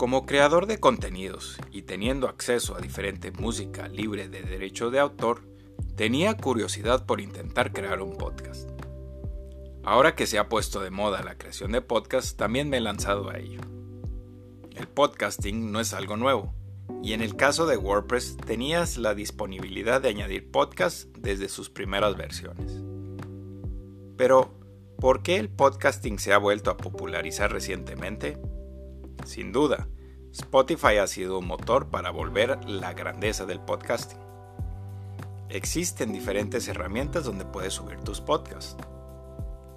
Como creador de contenidos y teniendo acceso a diferente música libre de derecho de autor, tenía curiosidad por intentar crear un podcast. Ahora que se ha puesto de moda la creación de podcasts, también me he lanzado a ello. El podcasting no es algo nuevo, y en el caso de WordPress tenías la disponibilidad de añadir podcasts desde sus primeras versiones. Pero, ¿por qué el podcasting se ha vuelto a popularizar recientemente? Sin duda, Spotify ha sido un motor para volver la grandeza del podcasting. Existen diferentes herramientas donde puedes subir tus podcasts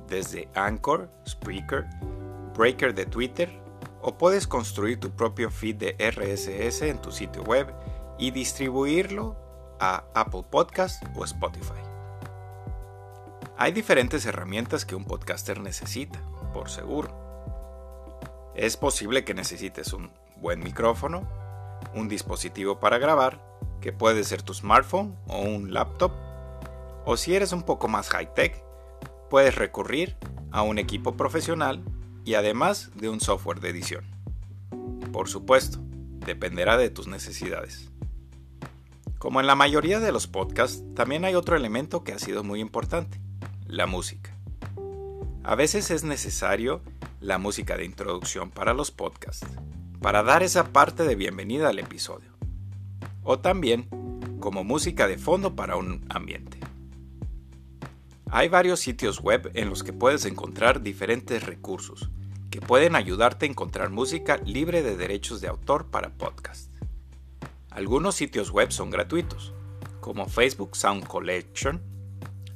desde Anchor, Spreaker, Breaker de Twitter, o puedes construir tu propio feed de RSS en tu sitio web y distribuirlo a Apple Podcast o Spotify. Hay diferentes herramientas que un podcaster necesita, por seguro. Es posible que necesites un buen micrófono, un dispositivo para grabar, que puede ser tu smartphone o un laptop, o si eres un poco más high-tech, puedes recurrir a un equipo profesional y además de un software de edición. Por supuesto, dependerá de tus necesidades. Como en la mayoría de los podcasts, también hay otro elemento que ha sido muy importante, la música. A veces es necesario la música de introducción para los podcasts, para dar esa parte de bienvenida al episodio. O también como música de fondo para un ambiente. Hay varios sitios web en los que puedes encontrar diferentes recursos que pueden ayudarte a encontrar música libre de derechos de autor para podcast. Algunos sitios web son gratuitos, como Facebook Sound Collection,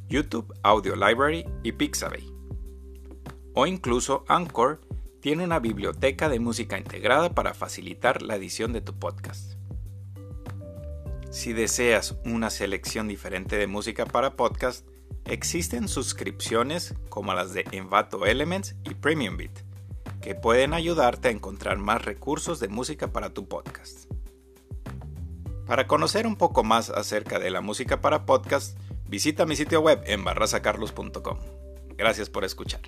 YouTube Audio Library y Pixabay. O incluso Anchor tiene una biblioteca de música integrada para facilitar la edición de tu podcast. Si deseas una selección diferente de música para podcast, Existen suscripciones como las de Envato Elements y Premium Beat, que pueden ayudarte a encontrar más recursos de música para tu podcast. Para conocer un poco más acerca de la música para podcast, visita mi sitio web en barrasacarlos.com. Gracias por escuchar.